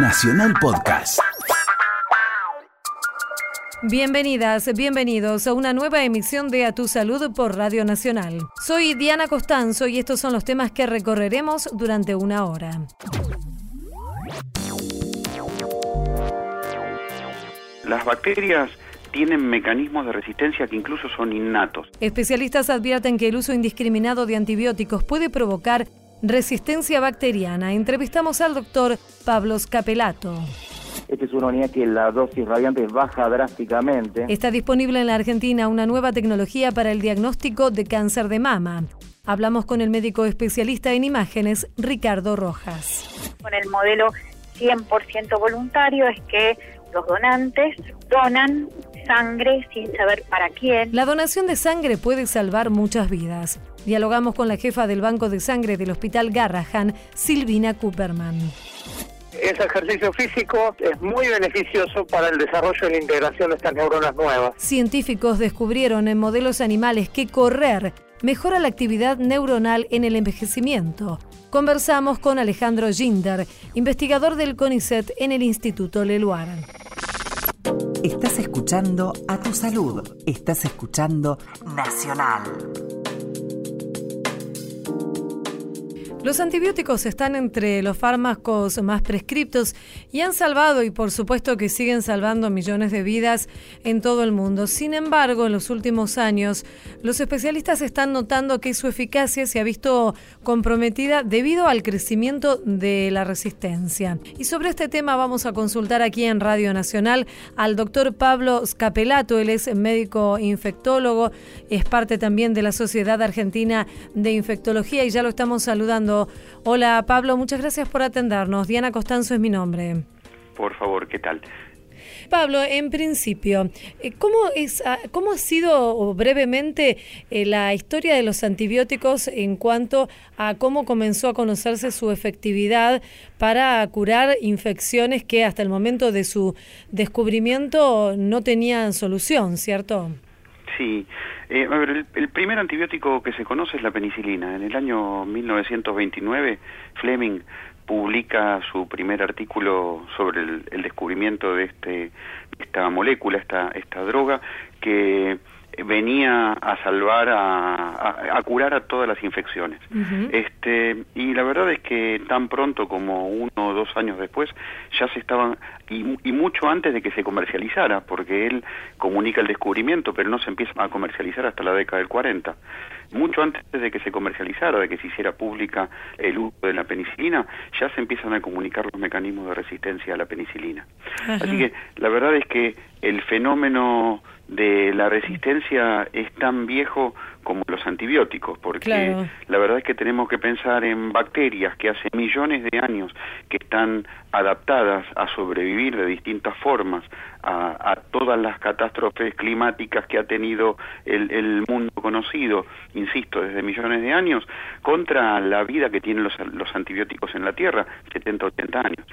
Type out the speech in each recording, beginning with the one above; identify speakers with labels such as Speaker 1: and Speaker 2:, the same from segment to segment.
Speaker 1: Nacional Podcast.
Speaker 2: Bienvenidas, bienvenidos a una nueva emisión de A Tu Salud por Radio Nacional. Soy Diana Costanzo y estos son los temas que recorreremos durante una hora.
Speaker 3: Las bacterias tienen mecanismos de resistencia que incluso son innatos.
Speaker 2: Especialistas advierten que el uso indiscriminado de antibióticos puede provocar resistencia bacteriana. Entrevistamos al doctor Pablo Scapelato.
Speaker 4: Esta es una unidad que la dosis radiante baja drásticamente.
Speaker 2: Está disponible en la Argentina una nueva tecnología para el diagnóstico de cáncer de mama. Hablamos con el médico especialista en imágenes, Ricardo Rojas.
Speaker 5: Con el modelo 100% voluntario es que los donantes donan sangre sin saber para quién.
Speaker 2: La donación de sangre puede salvar muchas vidas. Dialogamos con la jefa del Banco de Sangre del Hospital Garrahan, Silvina Cooperman.
Speaker 6: Ese ejercicio físico es muy beneficioso para el desarrollo y la integración de estas neuronas nuevas.
Speaker 2: Científicos descubrieron en modelos animales que correr mejora la actividad neuronal en el envejecimiento. Conversamos con Alejandro Ginder, investigador del CONICET en el Instituto Leluar.
Speaker 1: Estás escuchando a tu salud. Estás escuchando Nacional.
Speaker 2: Los antibióticos están entre los fármacos más prescriptos y han salvado y por supuesto que siguen salvando millones de vidas en todo el mundo. Sin embargo, en los últimos años, los especialistas están notando que su eficacia se ha visto comprometida debido al crecimiento de la resistencia. Y sobre este tema vamos a consultar aquí en Radio Nacional al doctor Pablo Scapelato. Él es médico infectólogo, es parte también de la Sociedad Argentina de Infectología y ya lo estamos saludando Hola Pablo, muchas gracias por atendernos. Diana Costanzo es mi nombre.
Speaker 3: Por favor, ¿qué tal?
Speaker 2: Pablo, en principio, eh, ¿cómo, es, ah, cómo ha sido brevemente eh, la historia de los antibióticos en cuanto a cómo comenzó a conocerse su efectividad para curar infecciones que hasta el momento de su descubrimiento no tenían solución, ¿cierto?
Speaker 3: Sí, eh, a ver, el, primer antibiótico que se conoce es la penicilina. En el año 1929, Fleming publica su primer artículo sobre el, descubrimiento de este esta molécula, esta esta droga que venía a salvar, a, a, curar a todas las infecciones. este Y la verdad es que tan pronto como uno o dos años después ya se estaban, y, y, mucho antes de que se comercializara, porque él comunica el descubrimiento, pero no se empieza a comercializar hasta la década del 40. Mucho antes de que se comercializara, de que se hiciera pública el uso de la penicilina, ya se empiezan a comunicar los mecanismos de resistencia a la penicilina. Así que la verdad es que el fenómeno de la resistencia es tan viejo como los antibióticos, porque la verdad es que tenemos que pensar en bacterias que hace millones de años que están adaptadas a sobrevivir de distintas formas a, todas las catástrofes climáticas que ha tenido el, el, mundo conocido, insisto, desde millones de años, contra la vida que tienen los, los antibióticos en la Tierra, 70, 80 años.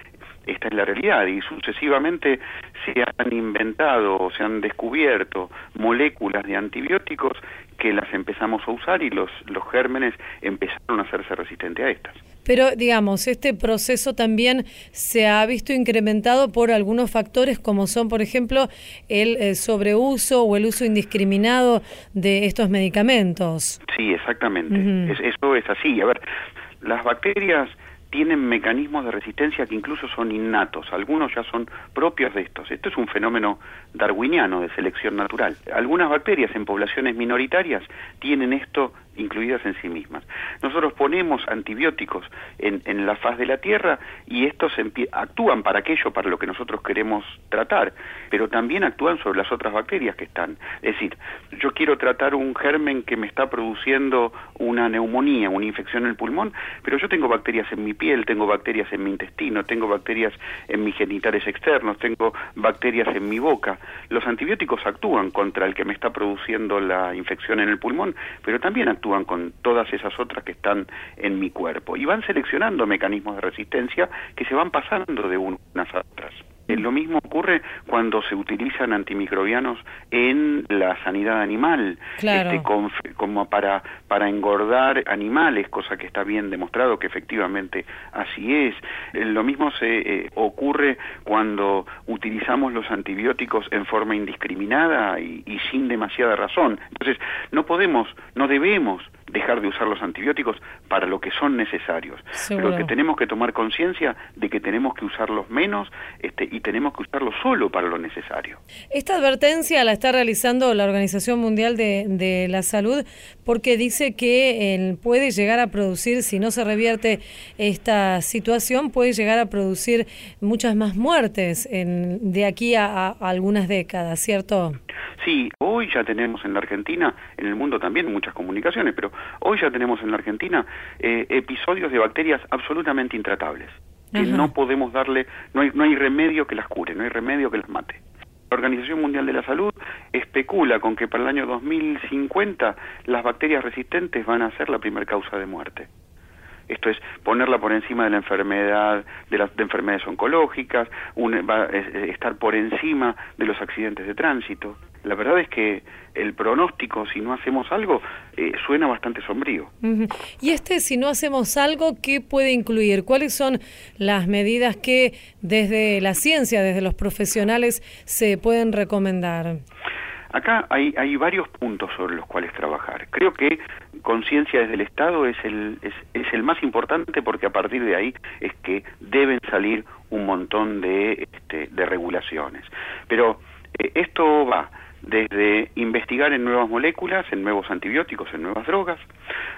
Speaker 3: Esta es la realidad y sucesivamente se han inventado o se han descubierto moléculas de antibióticos que las empezamos a usar y los, los gérmenes empezaron a hacerse resistentes a estas.
Speaker 2: Pero, digamos, este proceso también se ha visto incrementado por algunos factores como son, por ejemplo, el eh, sobreuso o el uso indiscriminado de estos medicamentos.
Speaker 3: Sí, exactamente. eso es así. A ver, las bacterias tienen mecanismos de resistencia que incluso son innatos, algunos ya son propios de estos. Esto es un fenómeno darwiniano de selección natural. Algunas bacterias en poblaciones minoritarias tienen esto incluidas en sí mismas. Nosotros ponemos antibióticos en, en la faz de la Tierra y estos actúan para aquello para lo que nosotros queremos tratar, pero también actúan sobre las otras bacterias que están. Es decir, yo quiero tratar un germen que me está produciendo una neumonía, una infección en el pulmón, pero yo tengo bacterias en mi piel, tengo bacterias en mi intestino, tengo bacterias en mis genitales externos, tengo bacterias en mi boca. Los antibióticos actúan contra el que me está produciendo la infección en el pulmón, pero también actúan actúan con todas esas otras que están en mi cuerpo y van seleccionando mecanismos de resistencia que se van pasando de unas a otras. Eh, lo mismo ocurre cuando se utilizan antimicrobianos en la sanidad animal, este, como para, para engordar animales, cosa que está bien demostrado que efectivamente así es. Eh, lo mismo se eh, ocurre cuando utilizamos los antibióticos en forma indiscriminada y, y sin demasiada razón. Entonces, no podemos, no debemos dejar de usar los antibióticos para lo que son necesarios. Pero que tenemos que tomar conciencia de que tenemos que usarlos menos este, y tenemos que usarlos solo para lo necesario.
Speaker 2: Esta advertencia la está realizando la Organización Mundial de, de la Salud porque dice que puede llegar a producir, si no se revierte esta situación, puede llegar a producir muchas más muertes en, de aquí a algunas décadas, ¿cierto?
Speaker 3: Sí, hoy ya tenemos en la Argentina, en el mundo también muchas comunicaciones, pero hoy ya tenemos en la Argentina eh, episodios de bacterias absolutamente intratables, que no podemos darle, no hay, no hay remedio que las cure, no hay remedio que las mate. La Organización Mundial de la Salud especula con que para el año 2050 las bacterias resistentes van a ser la primera causa de muerte. Esto es ponerla por encima de la enfermedad, de las enfermedades oncológicas, va, estar por encima de los accidentes de tránsito. La verdad es que el pronóstico, si no hacemos algo, eh, suena bastante sombrío.
Speaker 2: Y este, si no hacemos algo, ¿qué puede incluir? ¿Cuáles son las medidas que desde la ciencia, desde los profesionales, se pueden recomendar?
Speaker 3: Acá hay, hay varios puntos sobre los cuales trabajar. Creo que conciencia desde el Estado es el, es, el más importante porque a partir de ahí es que deben salir un montón de, este, de regulaciones. Pero eh, esto va desde investigar en nuevas moléculas, en nuevos antibióticos, en nuevas drogas,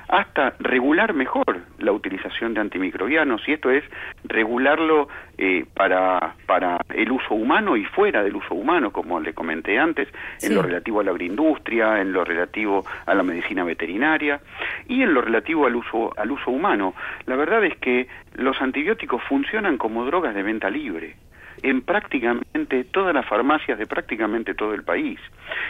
Speaker 3: hasta regular mejor la utilización de antimicrobianos, y esto es regularlo eh, para, para el uso humano y fuera del uso humano, como le comenté antes, en lo relativo a la agroindustria, en lo relativo a la medicina veterinaria y en lo relativo al uso, al uso humano. La verdad es que los antibióticos funcionan como drogas de venta libre en prácticamente todas las farmacias de prácticamente todo el país.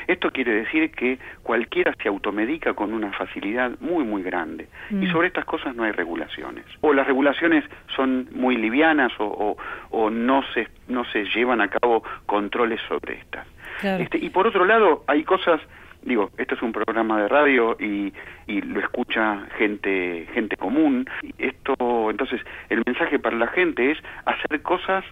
Speaker 3: Esto quiere decir que cualquiera se automedica con una facilidad muy, muy grande. Y mm. sobre estas cosas no hay regulaciones. O las regulaciones son muy livianas o, o, no, se, no se llevan a cabo controles sobre estas. Este, y por otro lado, hay cosas digo, esto es un programa de radio y, y, lo escucha gente gente común. Esto, entonces, el mensaje para la gente es hacer cosas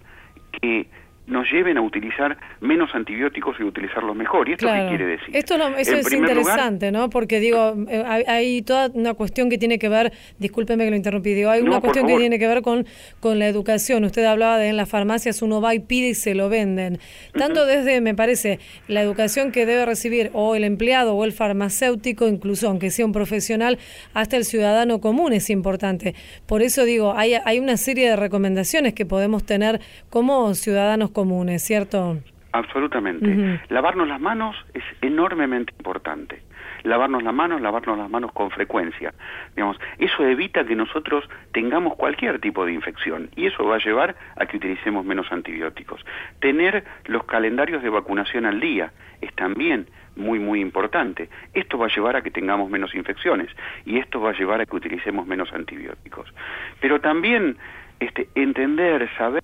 Speaker 3: que nos lleven a utilizar menos antibióticos y utilizarlos mejor. ¿Y esto qué quiere decir?
Speaker 2: Esto eso es interesante, ¿no? Porque digo, eh, hay, toda una cuestión que tiene que ver, discúlpeme que lo interrumpí, digo, hay una cuestión que tiene que ver con, con la educación. Usted hablaba de en las farmacias uno va y pide y se lo venden. Tanto desde, me parece, la educación que debe recibir o el empleado o el farmacéutico, incluso aunque sea un profesional, hasta el ciudadano común es importante. Por eso digo, hay, hay una serie de recomendaciones que podemos tener como ciudadanos comunes, ¿cierto?
Speaker 3: Absolutamente. Lavarnos las manos es enormemente importante. Lavarnos las manos, lavarnos las manos con frecuencia. Digamos, eso evita que nosotros tengamos cualquier tipo de infección y eso va a llevar a que utilicemos menos antibióticos. Tener los calendarios de vacunación al día es también muy muy importante. Esto va a llevar a que tengamos menos infecciones y esto va a llevar a que utilicemos menos antibióticos. Pero también este, entender, saber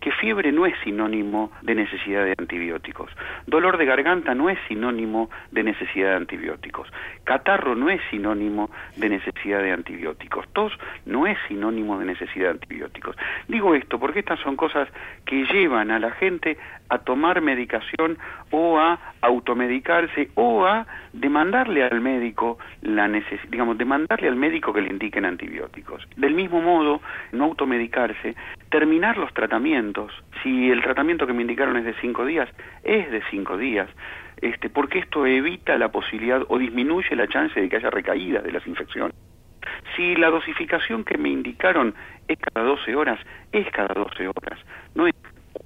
Speaker 3: que fiebre no es sinónimo de necesidad de antibióticos, dolor de garganta no es sinónimo de necesidad de antibióticos, catarro no es sinónimo de necesidad de antibióticos, tos no es sinónimo de necesidad de antibióticos. Digo esto porque estas son cosas que llevan a la gente a tomar medicación o a automedicarse o a demandarle al médico la digamos, demandarle al médico que le indiquen antibióticos. Del mismo modo, no automedicarse, terminar los tratamientos. Si el tratamiento que me indicaron es de cinco días, es de cinco días. Este, porque esto evita la posibilidad o disminuye la chance de que haya recaída de las infecciones. Si la dosificación que me indicaron es cada 12 horas, es cada 12 horas, no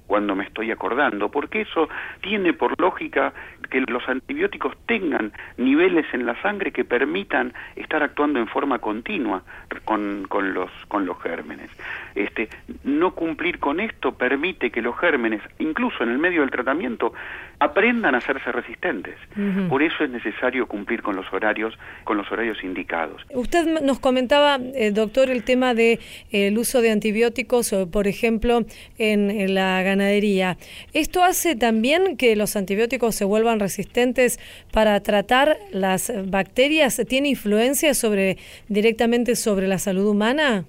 Speaker 3: cuando me estoy acordando, porque eso tiene por lógica que los antibióticos tengan niveles en la sangre que permitan estar actuando en forma continua con, con, los, con los gérmenes. Este, no cumplir con esto permite que los gérmenes, incluso en el medio del tratamiento, aprendan a hacerse resistentes. Por eso es necesario cumplir con los horarios, con los horarios indicados.
Speaker 2: Usted nos comentaba, eh, doctor, el tema de eh, el uso de antibióticos, por ejemplo, en, la ganadería. ¿Esto hace también que los antibióticos se vuelvan resistentes para tratar las bacterias? ¿Tiene influencia sobre directamente sobre la salud humana?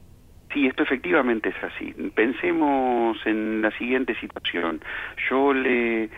Speaker 3: Sí, esto efectivamente es así. Pensemos en la siguiente situación. Yo le eh,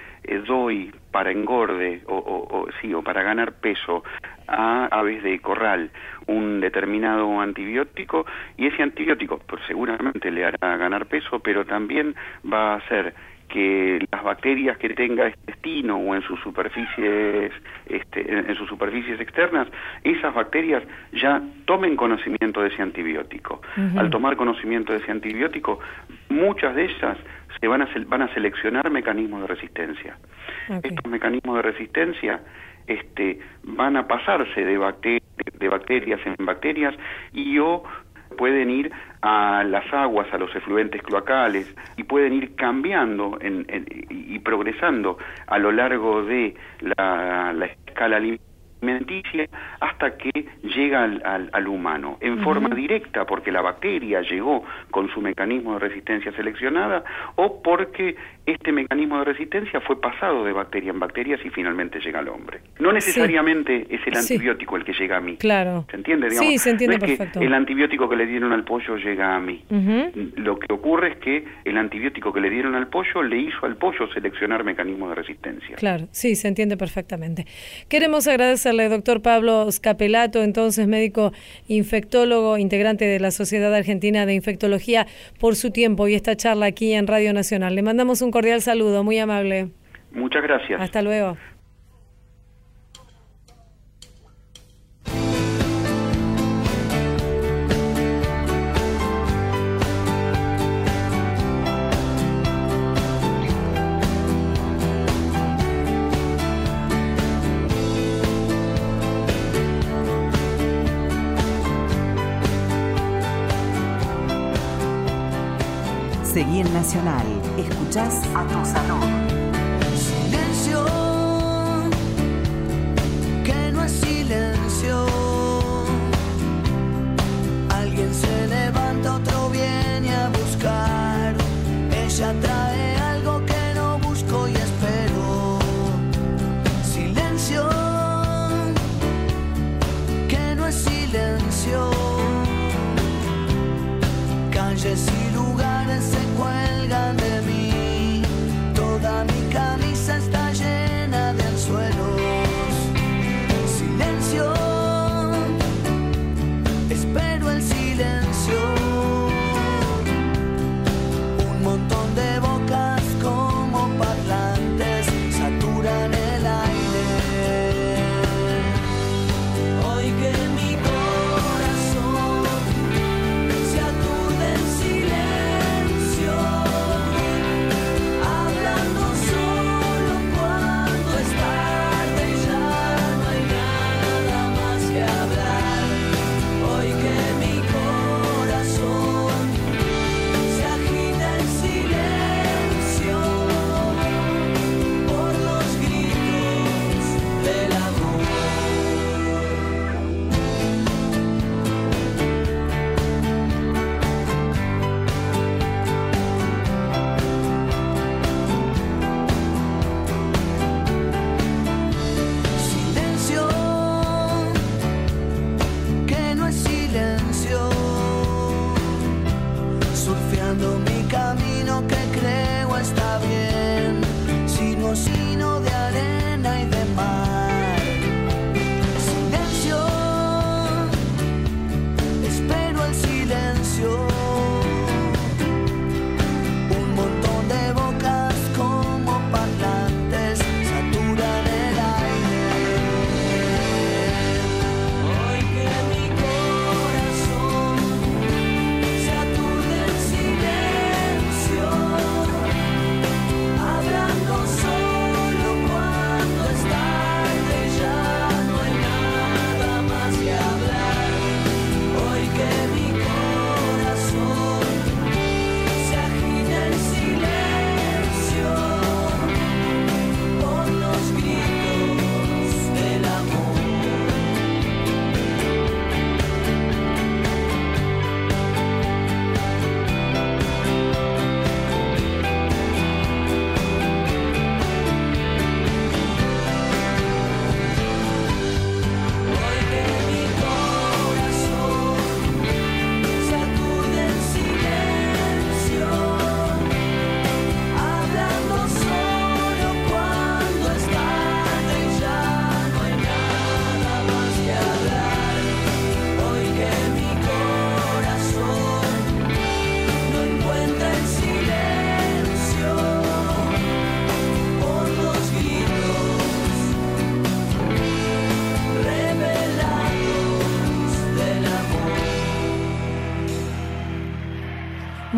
Speaker 3: doy para engorde o, o, sí, o para ganar peso a aves de corral un determinado antibiótico y ese antibiótico pues, seguramente le hará ganar peso, pero también va a hacer que las bacterias que tenga este destino o en sus superficies este, en, sus superficies externas esas bacterias ya tomen conocimiento de ese antibiótico. Al tomar conocimiento de ese antibiótico muchas de ellas se van a van a seleccionar mecanismos de resistencia. Estos mecanismos de resistencia este van a pasarse de bacterias de bacterias en bacterias y o pueden ir a las aguas, a los efluentes cloacales y pueden ir cambiando y progresando a lo largo de la, la escala alimenticia hasta que llega al, al, humano, en forma directa porque la bacteria llegó con su mecanismo de resistencia seleccionada o porque este mecanismo de resistencia fue pasado de bacteria en bacterias y finalmente llega al hombre. No necesariamente es el antibiótico el que llega a mí.
Speaker 2: Claro.
Speaker 3: ¿Se entiende?
Speaker 2: sí, se entiende
Speaker 3: no es
Speaker 2: perfecto.
Speaker 3: Que el antibiótico que le dieron al pollo llega a mí. Lo que ocurre es que el antibiótico que le dieron al pollo le hizo al pollo seleccionar mecanismos de resistencia.
Speaker 2: Claro, sí, se entiende perfectamente. Queremos agradecerle, doctor Pablo Scapelato, entonces médico infectólogo, integrante de la Sociedad Argentina de Infectología, por su tiempo y esta charla aquí en Radio Nacional. Le mandamos un cordial saludo, muy amable.
Speaker 3: Muchas gracias.
Speaker 2: Hasta luego.
Speaker 7: Seguí en Nacional. Escuchás a tu salud.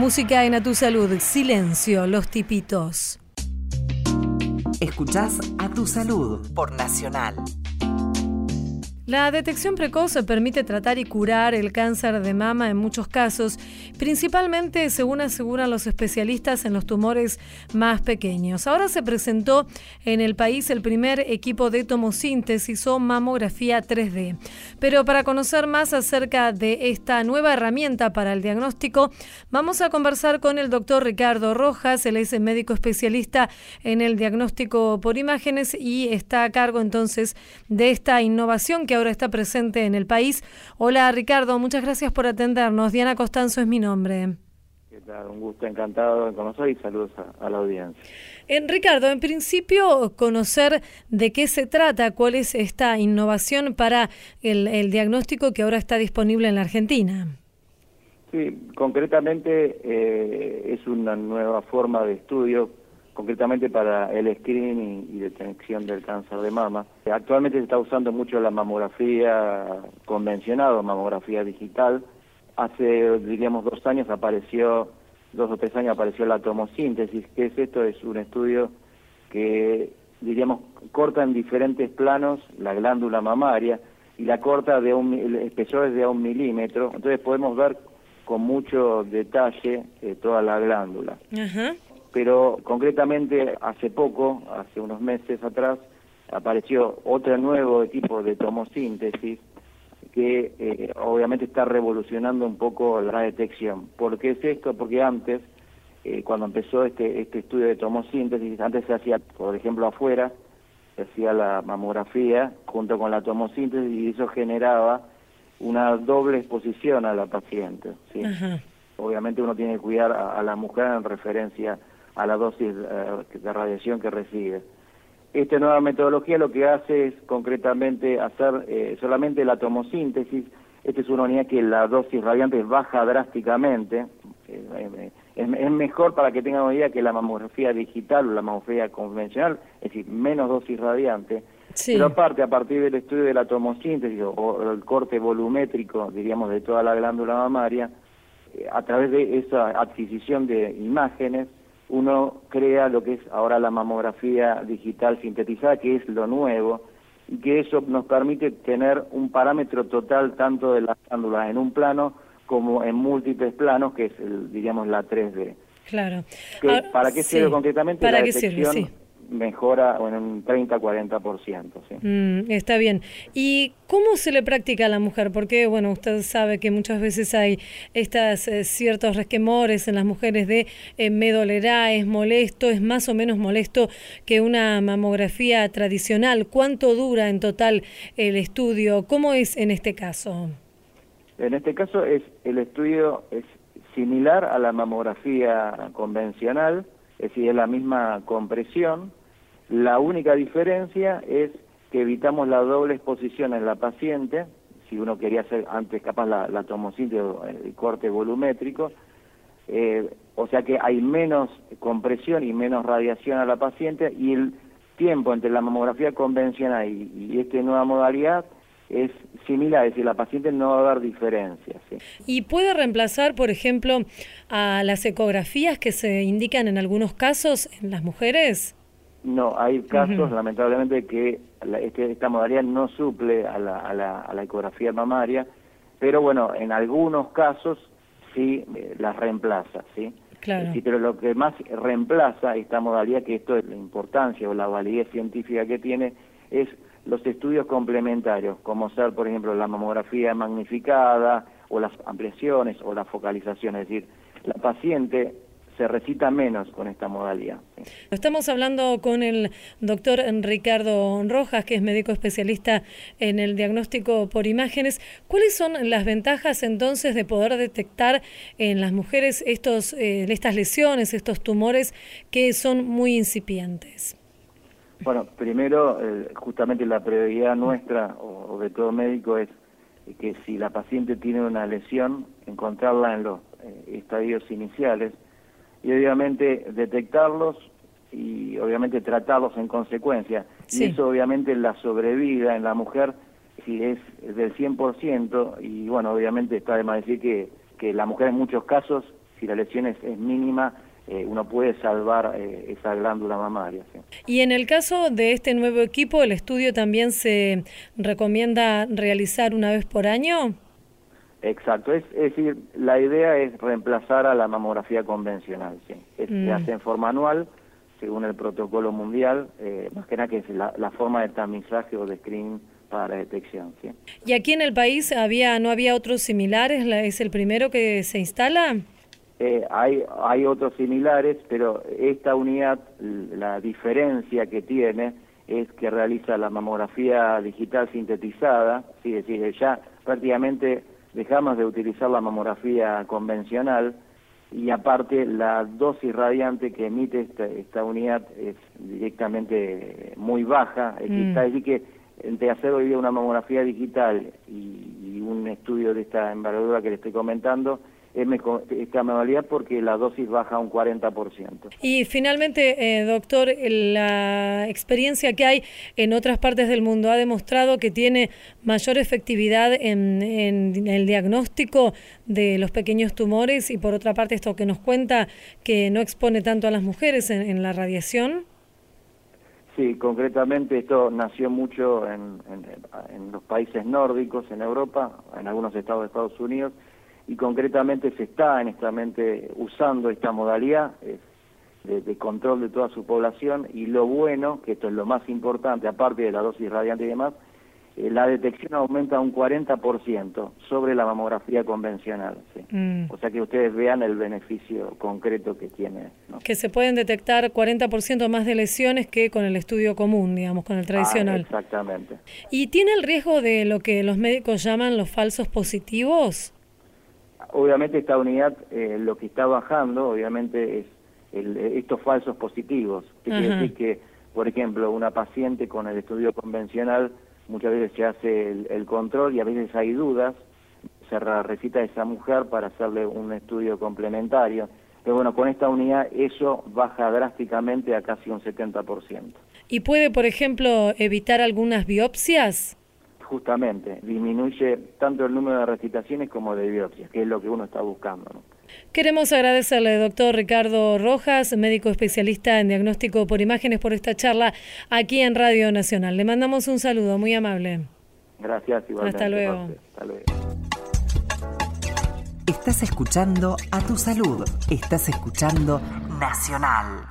Speaker 2: Música en A Tu Salud, Silencio, Los Tipitos.
Speaker 1: Escuchás A Tu Salud por Nacional.
Speaker 2: La detección precoz permite tratar y curar el cáncer de mama en muchos casos, principalmente, según aseguran los especialistas, en los tumores más pequeños. Ahora se presentó en el país el primer equipo de tomosíntesis o mamografía 3D. Pero para conocer más acerca de esta nueva herramienta para el diagnóstico, vamos a conversar con el doctor Ricardo Rojas, él es médico especialista en el diagnóstico por imágenes y está a cargo entonces de esta innovación que ahora está presente en el país. Hola Ricardo, muchas gracias por atendernos. Diana Costanzo es mi nombre.
Speaker 4: ¿Qué tal? Un gusto, encantado de conocer y saludos a, la audiencia.
Speaker 2: En Ricardo, en principio, conocer de qué se trata, cuál es esta innovación para el, diagnóstico que ahora está disponible en la Argentina.
Speaker 4: Sí, concretamente eh, es una nueva forma de estudio concretamente para el screening y detección del cáncer de mama. Actualmente se está usando mucho la mamografía convencional o mamografía digital. Hace, diríamos, dos años apareció, dos o tres años apareció la tomosíntesis. ¿Qué es esto? Es un estudio que, diríamos, corta en diferentes planos la glándula mamaria y la corta de un, espesor es de un milímetro. Entonces podemos ver con mucho detalle eh, toda la glándula pero concretamente hace poco, hace unos meses atrás, apareció otro nuevo tipo de tomosíntesis que eh, obviamente está revolucionando un poco la detección. ¿Por qué es esto? Porque antes, eh, cuando empezó este, este estudio de tomosíntesis, antes se hacía, por ejemplo, afuera, se hacía la mamografía junto con la tomosíntesis y eso generaba una doble exposición a la paciente. ¿sí? Obviamente uno tiene que cuidar a, a la mujer en referencia a la dosis eh, de radiación que recibe. Esta nueva metodología lo que hace es concretamente hacer eh, solamente la tomosíntesis. Esta es una unidad que la dosis radiante baja drásticamente. Eh, es, mejor para que tengan una idea que la mamografía digital o la mamografía convencional, es decir, menos dosis radiante. Pero aparte, a partir del estudio de la tomosíntesis o el corte volumétrico, diríamos, de toda la glándula mamaria, a través de esa adquisición de imágenes, uno crea lo que es ahora la mamografía digital sintetizada, que es lo nuevo, y que eso nos permite tener un parámetro total tanto de las glándulas en un plano como en múltiples planos, que es, el, diríamos, la 3D.
Speaker 2: Claro.
Speaker 4: ¿Para qué sirve concretamente?
Speaker 2: ¿Para qué sirve? Sí
Speaker 4: mejora en un 30-40%. ¿sí?
Speaker 2: Mm, está bien. ¿Y cómo se le practica a la mujer? Porque, bueno, usted sabe que muchas veces hay estas eh, ciertos resquemores en las mujeres de eh, me dolerá, es molesto, es más o menos molesto que una mamografía tradicional. ¿Cuánto dura en total el estudio? ¿Cómo es en este caso?
Speaker 4: En este caso es el estudio es similar a la mamografía convencional, es decir, es la misma compresión, la única diferencia es que evitamos la doble exposición en la paciente, si uno quería hacer antes capaz la, la el corte volumétrico, eh, o sea que hay menos compresión y menos radiación a la paciente y el tiempo entre la mamografía convencional y, esta nueva modalidad es similar, es decir, la paciente no va a haber diferencias.
Speaker 2: ¿Y puede reemplazar, por ejemplo, a las ecografías que se indican en algunos casos en las mujeres?
Speaker 4: No, hay casos, lamentablemente, que este, esta modalidad no suple a la, a, la, a la, ecografía mamaria, pero bueno, en algunos casos sí eh, las reemplaza, ¿sí?
Speaker 2: Claro.
Speaker 4: pero lo que más reemplaza esta modalidad, que esto es la importancia o la validez científica que tiene, es los estudios complementarios, como ser, por ejemplo, la mamografía magnificada o las ampliaciones o la focalización, es decir, la paciente se recita menos con esta modalidad.
Speaker 2: Estamos hablando con el doctor Ricardo Rojas, que es médico especialista en el diagnóstico por imágenes. ¿Cuáles son las ventajas entonces de poder detectar en las mujeres estos, eh, estas lesiones, estos tumores que son muy incipientes?
Speaker 4: Bueno, primero, eh, justamente la prioridad nuestra o, de todo médico es que si la paciente tiene una lesión, encontrarla en los eh, estadios iniciales, y obviamente detectarlos y obviamente tratarlos en consecuencia. Y eso obviamente la sobrevida en la mujer si es del 100% y bueno, obviamente está de más decir que, que la mujer en muchos casos si la lesión es, mínima, eh, uno puede salvar eh, esa glándula mamaria.
Speaker 2: Y en el caso de este nuevo equipo, ¿el estudio también se recomienda realizar una vez por año?
Speaker 4: Exacto, es, decir, la idea es reemplazar a la mamografía convencional, ¿sí? Se mm. hace en forma anual, según el protocolo mundial, eh, más que nada que es la, forma de tamizaje o de screening para la detección. ¿sí?
Speaker 2: ¿Y aquí en el país había no había otros similares? ¿Es el primero que se instala?
Speaker 4: Eh, hay, hay otros similares, pero esta unidad, la diferencia que tiene es que realiza la mamografía digital sintetizada, ¿sí? es decir, ya prácticamente dejamos de utilizar la mamografía convencional y aparte la dosis radiante que emite esta, esta unidad es directamente muy baja, mm. decir que entre hacer hoy día una mamografía digital y, y un estudio de esta envergadura que le estoy comentando, esta modalidad porque la dosis baja un 40%.
Speaker 2: Y finalmente, eh, doctor, la experiencia que hay en otras partes del mundo ha demostrado que tiene mayor efectividad en, el diagnóstico de los pequeños tumores y por otra parte esto que nos cuenta que no expone tanto a las mujeres en, la radiación.
Speaker 4: Sí, concretamente esto nació mucho en, en los países nórdicos, en Europa, en algunos estados de Estados Unidos, y concretamente se está en esta mente usando esta modalidad de, control de toda su población y lo bueno, que esto es lo más importante, aparte de la dosis radiante y demás, eh, la detección aumenta un 40% sobre la mamografía convencional. Mm. O sea que ustedes vean el beneficio concreto que tiene.
Speaker 2: Que se pueden detectar 40% más de lesiones que con el estudio común, digamos, con el tradicional. Ah,
Speaker 4: exactamente.
Speaker 2: ¿Y tiene el riesgo de lo que los médicos llaman los falsos positivos?
Speaker 4: Obviamente esta unidad eh, lo que está bajando, obviamente, es estos falsos positivos. Que quiere decir que, por ejemplo, una paciente con el estudio convencional muchas veces se hace el, control y a veces hay dudas, se recita a esa mujer para hacerle un estudio complementario. Pero bueno, con esta unidad eso baja drásticamente a casi un 70%.
Speaker 2: ¿Y puede, por ejemplo, evitar algunas biopsias?
Speaker 4: Justamente disminuye tanto el número de recitaciones como de biopsias, que es lo que uno está buscando.
Speaker 2: Queremos agradecerle, doctor Ricardo Rojas, médico especialista en diagnóstico por imágenes, por esta charla aquí en Radio Nacional. Le mandamos un saludo muy amable.
Speaker 4: Gracias, igualmente.
Speaker 2: Hasta luego.
Speaker 4: Hasta luego.
Speaker 1: Estás escuchando a tu salud. Estás escuchando Nacional.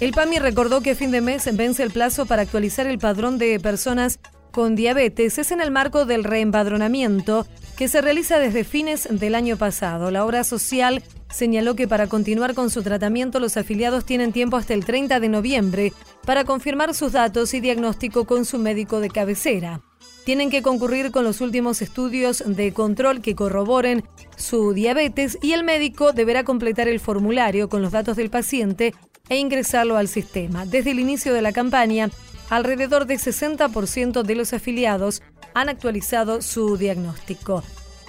Speaker 2: El PAMI recordó que a fin de mes vence el plazo para actualizar el padrón de personas con diabetes es en el marco del reempadronamiento que se realiza desde fines del año pasado. La obra social señaló que para continuar con su tratamiento los afiliados tienen tiempo hasta el 30 de noviembre para confirmar sus datos y diagnóstico con su médico de cabecera. Tienen que concurrir con los últimos estudios de control que corroboren su diabetes y el médico deberá completar el formulario con los datos del paciente e ingresarlo al sistema. Desde el inicio de la campaña, alrededor del 60% de los afiliados han actualizado su diagnóstico.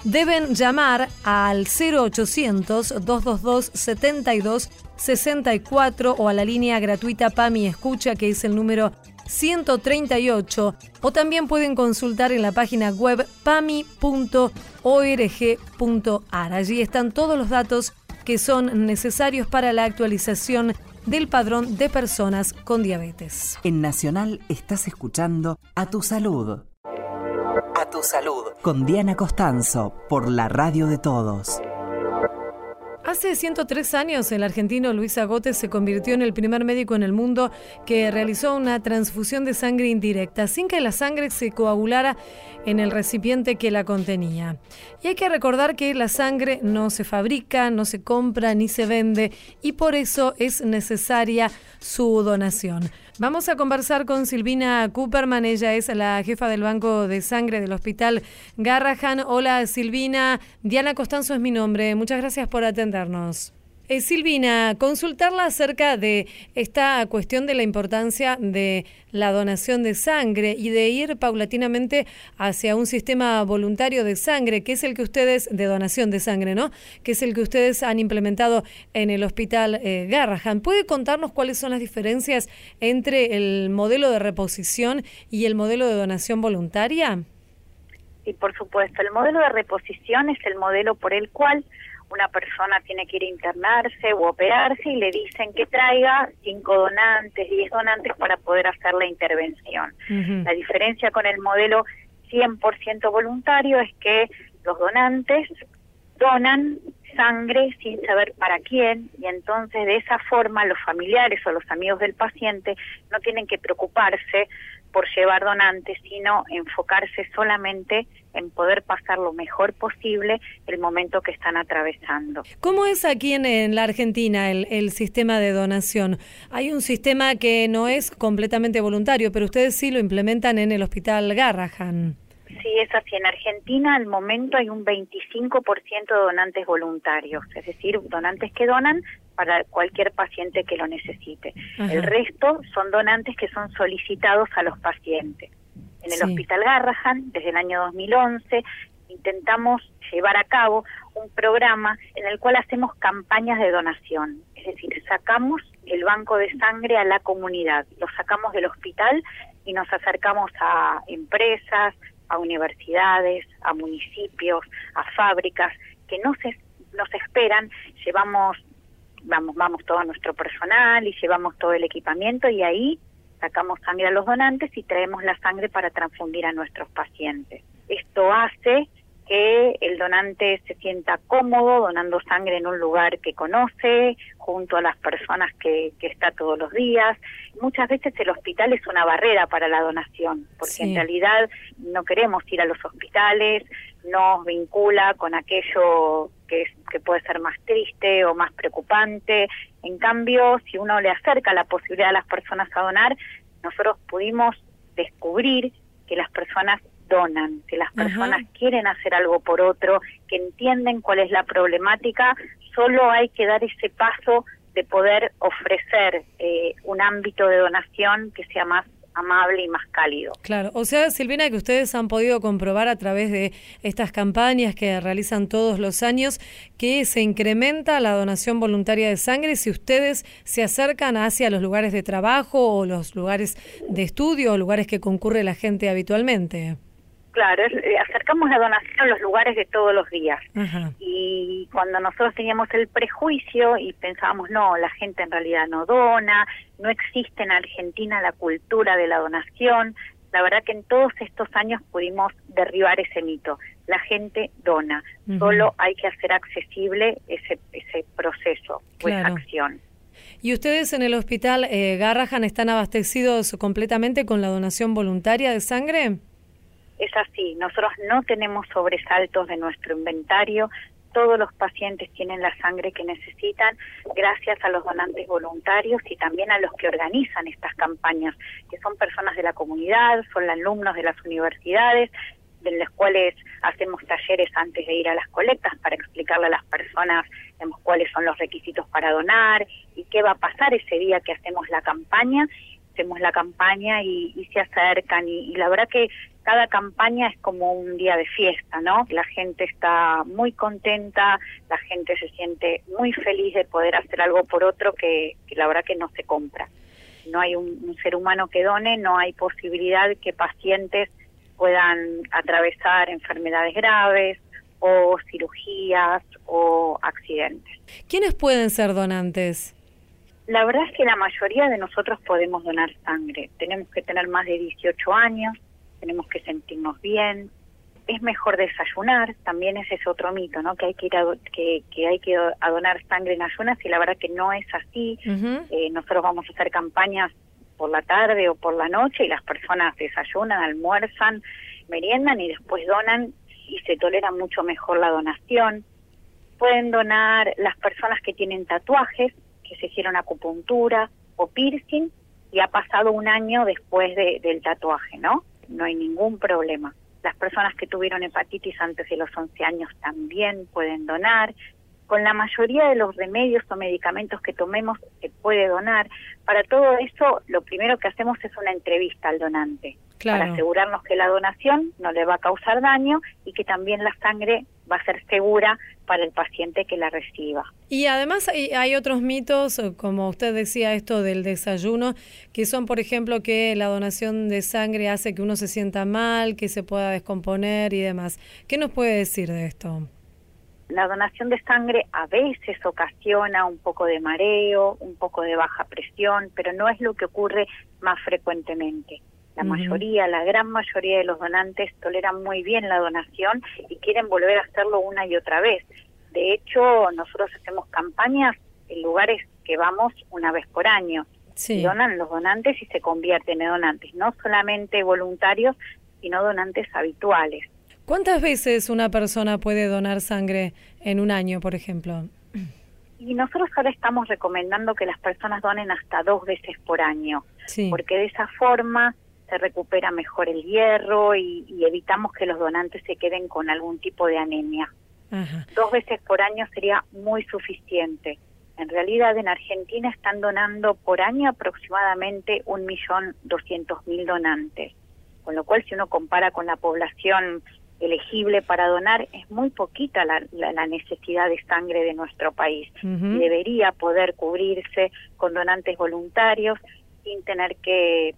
Speaker 2: Deben llamar al 0800-222-7264 o a la línea gratuita PAMI Escucha, que es el número 138, o también pueden consultar en la página web pami.org.ar. Allí están todos los datos que son necesarios para la actualización del padrón de personas con diabetes.
Speaker 1: En Nacional estás escuchando A Tu Salud. A Tu Salud. Con Diana Costanzo, por la radio de todos.
Speaker 2: Hace 103 años, el argentino Luis Agote se convirtió en el primer médico en el mundo que realizó una transfusión de sangre indirecta, sin que la sangre se coagulara en el recipiente que la contenía. Y hay que recordar que la sangre no se fabrica, no se compra ni se vende, y por eso es necesaria su donación. Vamos a conversar con Silvina Cooperman, ella es la jefa del Banco de Sangre del Hospital Garrahan. Hola Silvina, Diana Costanzo es mi nombre, muchas gracias por atendernos. Eh, Silvina, consultarla acerca de esta cuestión de la importancia de la donación de sangre y de ir paulatinamente hacia un sistema voluntario de sangre, que es el que ustedes, de donación de sangre, ¿no? Que es el que ustedes han implementado en el hospital eh, Garrahan. ¿Puede contarnos cuáles son las diferencias entre el modelo de reposición y el modelo de donación voluntaria?
Speaker 5: Sí, por supuesto. El modelo de reposición es el modelo por el cual una persona tiene que ir a internarse o operarse y le dicen que traiga cinco donantes, diez donantes para poder hacer la intervención. La diferencia con el modelo 100% voluntario es que los donantes donan sangre sin saber para quién y entonces de esa forma los familiares o los amigos del paciente no tienen que preocuparse por llevar donantes, sino enfocarse solamente en poder pasar lo mejor posible el momento que están atravesando.
Speaker 2: ¿Cómo es aquí en, la Argentina el, el, sistema de donación? Hay un sistema que no es completamente voluntario, pero ustedes sí lo implementan en el Hospital Garrahan.
Speaker 5: Sí, es así. En Argentina al momento hay un 25% de donantes voluntarios, es decir, donantes que donan para cualquier paciente que lo necesite. El resto son donantes que son solicitados a los pacientes. En el Hospital Garrahan, desde el año 2011, intentamos llevar a cabo un programa en el cual hacemos campañas de donación. Es decir, sacamos el banco de sangre a la comunidad, lo sacamos del hospital y nos acercamos a empresas, a universidades, a municipios, a fábricas que no se nos esperan, llevamos vamos vamos todo nuestro personal y llevamos todo el equipamiento y ahí sacamos sangre a los donantes y traemos la sangre para transfundir a nuestros pacientes. Esto hace que el donante se sienta cómodo donando sangre en un lugar que conoce, junto a las personas que, que está todos los días. Muchas veces el hospital es una barrera para la donación, porque en realidad no queremos ir a los hospitales, nos vincula con aquello que, que puede ser más triste o más preocupante. En cambio, si uno le acerca la posibilidad a las personas a donar, nosotros pudimos descubrir que las personas donan, que las personas quieren hacer algo por otro, que entienden cuál es la problemática, solo hay que dar ese paso de poder ofrecer eh, un ámbito de donación que sea más amable y más cálido.
Speaker 2: Claro, o sea, Silvina, que ustedes han podido comprobar a través de estas campañas que realizan todos los años que se incrementa la donación voluntaria de sangre si ustedes se acercan hacia los lugares de trabajo o los lugares de estudio o lugares que concurre la gente habitualmente.
Speaker 5: Claro, eh, acercamos la donación a los lugares de todos los días. Y cuando nosotros teníamos el prejuicio y pensábamos, no, la gente en realidad no dona, no existe en Argentina la cultura de la donación, la verdad que en todos estos años pudimos derribar ese mito. La gente dona, solo hay que hacer accesible ese, ese proceso o esa acción.
Speaker 2: ¿Y ustedes en el hospital eh, Garrahan están abastecidos completamente con la donación voluntaria de sangre?
Speaker 5: Es así, nosotros no tenemos sobresaltos de nuestro inventario, todos los pacientes tienen la sangre que necesitan gracias a los donantes voluntarios y también a los que organizan estas campañas, que son personas de la comunidad, son alumnos de las universidades, de las cuales hacemos talleres antes de ir a las colectas para explicarle a las personas cuáles son los requisitos para donar y qué va a pasar ese día que hacemos la campaña. Hacemos la campaña y, se acercan y, la verdad que cada campaña es como un día de fiesta, ¿no? La gente está muy contenta, la gente se siente muy feliz de poder hacer algo por otro que, la verdad que no se compra. No hay un, ser humano que done, no hay posibilidad que pacientes puedan atravesar enfermedades graves o cirugías o accidentes.
Speaker 2: ¿Quiénes pueden ser donantes?
Speaker 5: La verdad es que la mayoría de nosotros podemos donar sangre. Tenemos que tener más de 18 años, tenemos que sentirnos bien. Es mejor desayunar, también ese es otro mito, ¿no? Que hay que ir a, que, que hay que a donar sangre en ayunas y la verdad que no es así. Eh, nosotros vamos a hacer campañas por la tarde o por la noche y las personas desayunan, almuerzan, meriendan y después donan y se tolera mucho mejor la donación. Pueden donar las personas que tienen tatuajes, que se hicieron acupuntura o piercing y ha pasado un año después del tatuaje, ¿no? No hay ningún problema. Las personas que tuvieron hepatitis antes de los 11 años también pueden donar. Con la mayoría de los remedios o medicamentos que tomemos se puede donar. Para todo eso, lo primero que hacemos es una entrevista al donante para asegurarnos que la donación no le va a causar daño y que también la sangre va a ser segura para el paciente que la reciba.
Speaker 2: Y además hay, otros mitos, como usted decía, esto del desayuno, que son, por ejemplo, que la donación de sangre hace que uno se sienta mal, que se pueda descomponer y demás. ¿Qué nos puede decir de esto?
Speaker 5: La donación de sangre a veces ocasiona un poco de mareo, un poco de baja presión, pero no es lo que ocurre más frecuentemente. La mayoría, la gran mayoría de los donantes toleran muy bien la donación y quieren volver a hacerlo una y otra vez. De hecho, nosotros hacemos campañas en lugares que vamos una vez por año. Donan los donantes y se convierten en donantes, no solamente voluntarios, sino donantes habituales.
Speaker 2: ¿Cuántas veces una persona puede donar sangre en un año, por ejemplo?
Speaker 5: Y nosotros ahora estamos recomendando que las personas donen hasta dos veces por año, porque de esa forma se recupera mejor el hierro y, evitamos que los donantes se queden con algún tipo de anemia. Dos veces por año sería muy suficiente. En realidad en Argentina están donando por año aproximadamente un millón doscientos mil donantes, con lo cual si uno compara con la población elegible para donar es muy poquita la, necesidad de sangre de nuestro país y debería poder cubrirse con donantes voluntarios sin tener que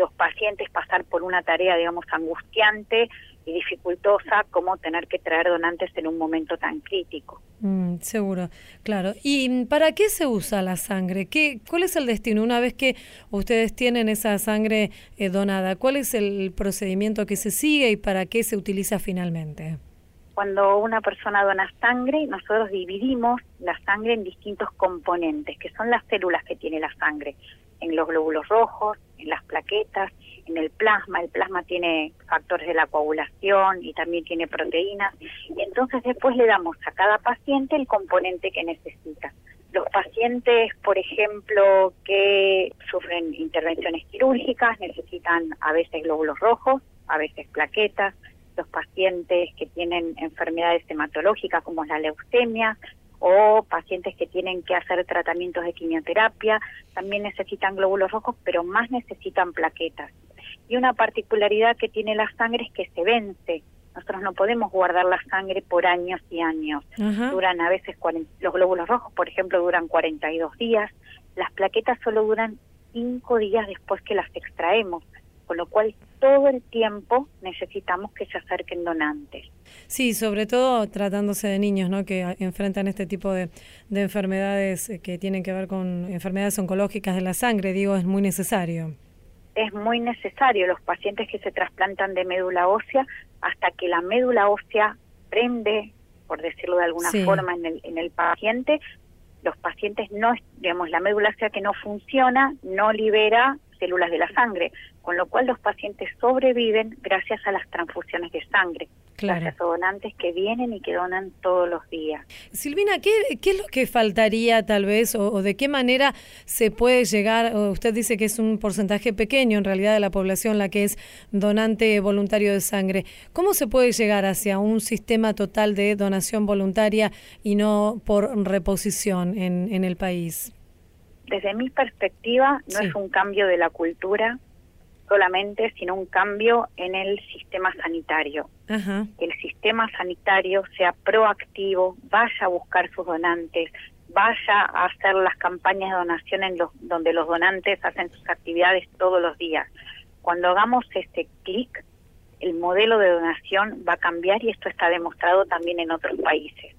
Speaker 5: los pacientes pasar por una tarea, digamos, angustiante y dificultosa como tener que traer donantes en un momento tan crítico.
Speaker 2: Mm, seguro, claro. ¿Y para qué se usa la sangre? ¿Qué, ¿Cuál es el destino? Una vez que ustedes tienen esa sangre eh, donada, ¿cuál es el procedimiento que se sigue y para qué se utiliza finalmente?
Speaker 5: Cuando una persona dona sangre, nosotros dividimos la sangre en distintos componentes, que son las células que tiene la sangre, en los glóbulos rojos, en las plaquetas, en el plasma. El plasma tiene factores de la coagulación y también tiene proteínas. Y entonces después le damos a cada paciente el componente que necesita. Los pacientes, por ejemplo, que sufren intervenciones quirúrgicas necesitan a veces glóbulos rojos, a veces plaquetas. Los pacientes que tienen enfermedades hematológicas como la leucemia o pacientes que tienen que hacer tratamientos de quimioterapia, también necesitan glóbulos rojos, pero más necesitan plaquetas. Y una particularidad que tiene la sangre es que se vence. Nosotros no podemos guardar la sangre por años y años. Duran a veces, los glóbulos rojos, por ejemplo, duran 42 días. Las plaquetas solo duran 5 días después que las extraemos con lo cual todo el tiempo necesitamos que se acerquen donantes.
Speaker 2: Sí, sobre todo tratándose de niños ¿no? que enfrentan este tipo de, enfermedades eh, que tienen que ver con enfermedades oncológicas de la sangre, digo, es muy necesario.
Speaker 5: Es muy necesario los pacientes que se trasplantan de médula ósea hasta que la médula ósea prende, por decirlo de alguna forma, en el, en el paciente, los pacientes no, digamos, la médula ósea que no funciona no libera células de la sangre, con lo cual los pacientes sobreviven gracias a las transfusiones de sangre. Gracias a donantes que vienen y que donan todos los días.
Speaker 2: Silvina, ¿qué, qué es lo que faltaría tal vez o, de qué manera se puede llegar? Usted dice que es un porcentaje pequeño en realidad de la población la que es donante voluntario de sangre. ¿Cómo se puede llegar hacia un sistema total de donación voluntaria y no por reposición en, en el país?
Speaker 5: desde mi perspectiva, no es un cambio de la cultura solamente, sino un cambio en el sistema sanitario. Que el sistema sanitario sea proactivo, vaya a buscar sus donantes, vaya a hacer las campañas de donación en los, donde los donantes hacen sus actividades todos los días. Cuando hagamos este clic, el modelo de donación va a cambiar y esto está demostrado también en otros países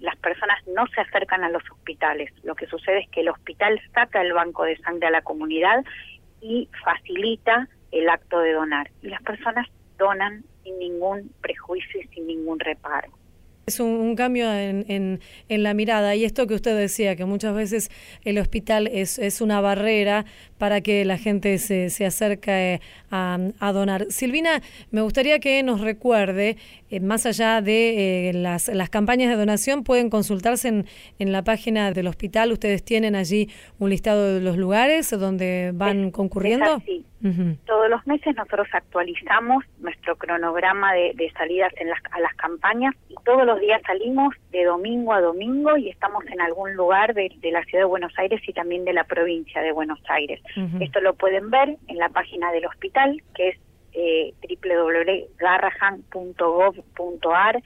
Speaker 5: las personas no se acercan a los hospitales. Lo que sucede es que el hospital saca el banco de sangre a la comunidad y facilita el acto de donar. Y las personas donan sin ningún prejuicio y sin ningún reparo.
Speaker 2: Es un, cambio en, en, la mirada y esto que usted decía, que muchas veces el hospital es, es una barrera para que la gente se, se acerque a, a, donar. Silvina, me gustaría que nos recuerde, eh, más allá de eh, las, las campañas de donación, pueden consultarse en, en la página del hospital. Ustedes tienen allí un listado de los lugares donde van concurriendo.
Speaker 5: Todos los meses nosotros actualizamos nuestro cronograma de, de salidas en las, a las campañas y todos los días salimos de domingo a domingo y estamos en algún lugar de, de la ciudad de Buenos Aires y también de la provincia de Buenos Aires. Esto lo pueden ver en la página del hospital, que es eh, www.garrahan.gov.ar.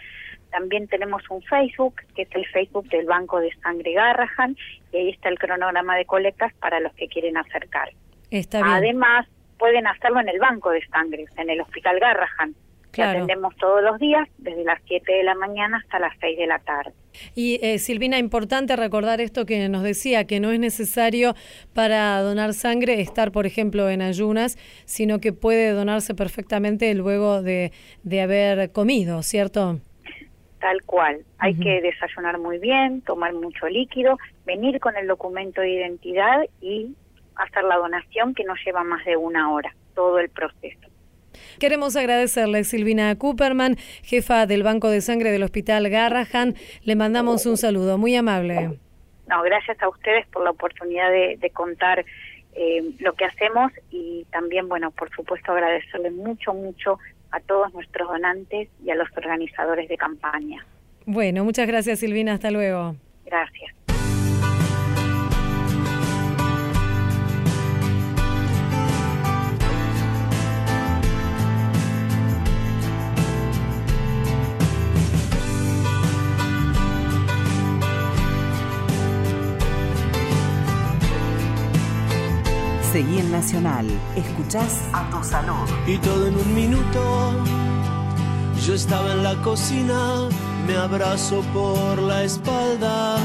Speaker 5: También tenemos un Facebook, que es el Facebook del Banco de Sangre Garrahan, y ahí está el cronograma de colectas para los que quieren acercar.
Speaker 2: Está bien.
Speaker 5: Además, pueden hacerlo en el Banco de Sangre, en el Hospital Garrahan. Atendemos todos los días, desde las 7 de la mañana hasta las 6 de la tarde.
Speaker 2: Y eh, Silvina, importante recordar esto que nos decía, que no es necesario para donar sangre estar, por ejemplo, en ayunas, sino que puede donarse perfectamente luego de, de haber comido, ¿cierto?
Speaker 5: Tal cual. Hay que desayunar muy bien, tomar mucho líquido, venir con el documento de identidad y hacer la donación que no lleva más de una hora, todo el proceso.
Speaker 2: Queremos agradecerle a Silvina Cooperman, jefa del Banco de Sangre del Hospital Garrahan. Le mandamos un saludo, muy amable.
Speaker 5: No, gracias a ustedes por la oportunidad de, contar eh, lo que hacemos y también, bueno, por supuesto agradecerle mucho, mucho a todos nuestros donantes y a los organizadores de campaña.
Speaker 2: Bueno, muchas gracias Silvina, hasta luego.
Speaker 5: Gracias.
Speaker 1: Seguí en Nacional. Escuchás a tu salud.
Speaker 8: Y todo en un minuto. Yo estaba en la cocina, me abrazó por la espalda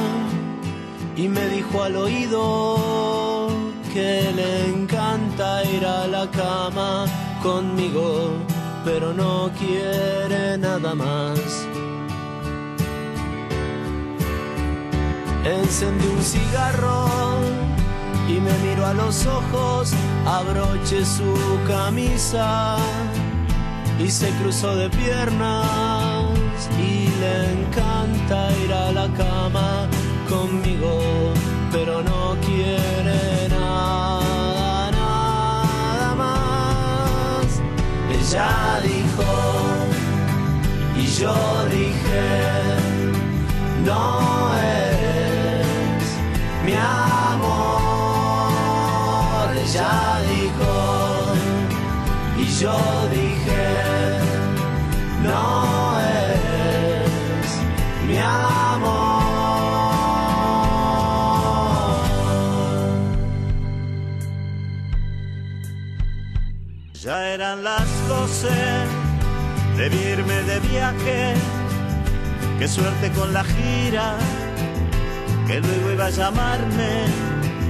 Speaker 8: y me dijo al oído que le encanta ir a la cama conmigo, pero no quiere nada más. Encendí un cigarro y me a los ojos, abroche su camisa y se cruzó de piernas y le encanta ir a la cama conmigo, pero no quiere nada, nada más. Ella dijo y yo dije, no eres mi amor ella dijo y yo dije, no eres mi amor. Ya eran las doce, de irme de viaje, qué suerte con la gira, que luego iba a llamarme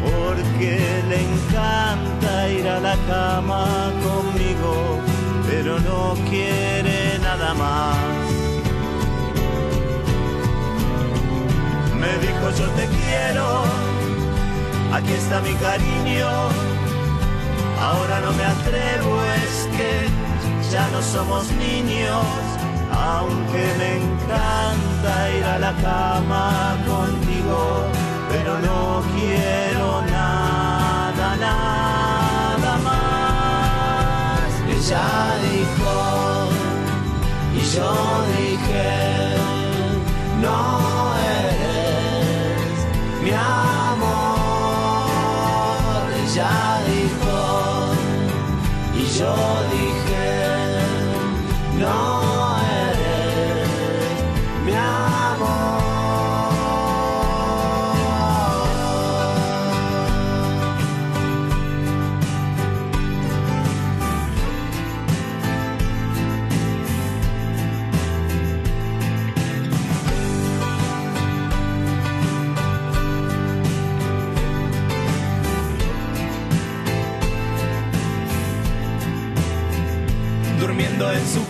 Speaker 8: porque le encanta cama conmigo, pero no quiere nada más. Me dijo yo te quiero, aquí está mi cariño, ahora no me atrevo, es que ya no somos niños, aunque me encanta ir a la cama contigo pero no quiero nada, nada. Ella dijo y yo dije, no eres mi amor. Ella dijo y yo dije, no.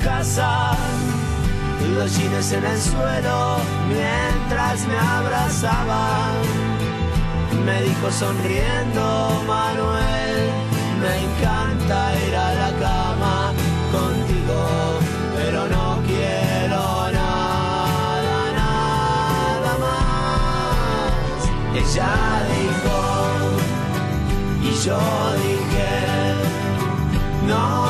Speaker 8: Casa, los jeans en el suelo mientras me abrazaba. Me dijo sonriendo, Manuel, me encanta ir a la cama contigo, pero no quiero nada, nada más. Ella dijo, y yo dije, no.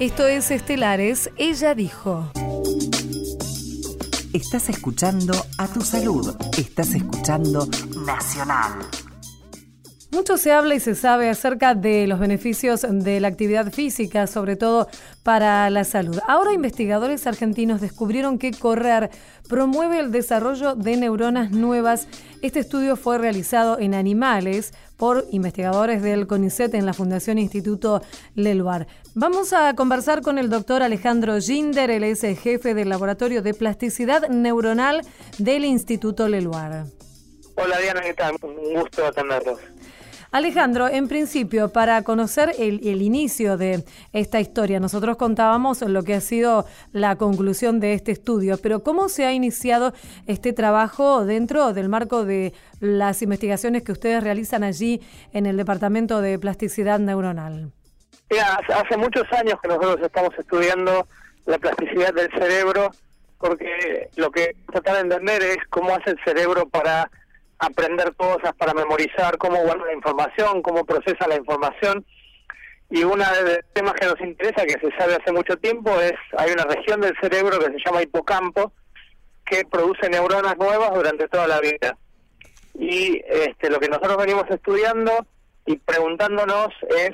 Speaker 2: Esto es Estelares, ella dijo.
Speaker 1: Estás escuchando a tu salud. Estás escuchando Nacional.
Speaker 2: Mucho se habla y se sabe acerca de los beneficios de la actividad física, sobre todo para la salud. Ahora investigadores argentinos descubrieron que correr promueve el desarrollo de neuronas nuevas. Este estudio fue realizado en animales por investigadores del CONICET en la Fundación Instituto Leluar. Vamos a conversar con el doctor Alejandro Ginder, él es jefe del Laboratorio de Plasticidad Neuronal del Instituto Leluar.
Speaker 6: Hola Diana, ¿qué tal? Un gusto atenderlos.
Speaker 2: Alejandro, en principio, para conocer el, el, inicio de esta historia, nosotros contábamos lo que ha sido la conclusión de este estudio, pero ¿cómo se ha iniciado este trabajo dentro del marco de las investigaciones que ustedes realizan allí en el Departamento de Plasticidad Neuronal?
Speaker 6: Mira, hace muchos años que nosotros estamos estudiando la plasticidad del cerebro, porque lo que tratar de entender es cómo hace el cerebro para aprender cosas, para memorizar, cómo guarda la información, cómo procesa la información. Y uno de los temas que nos interesa, que se sabe hace mucho tiempo, es hay una región del cerebro que se llama hipocampo, que produce neuronas nuevas durante toda la vida. Y este, lo que nosotros venimos estudiando y preguntándonos es,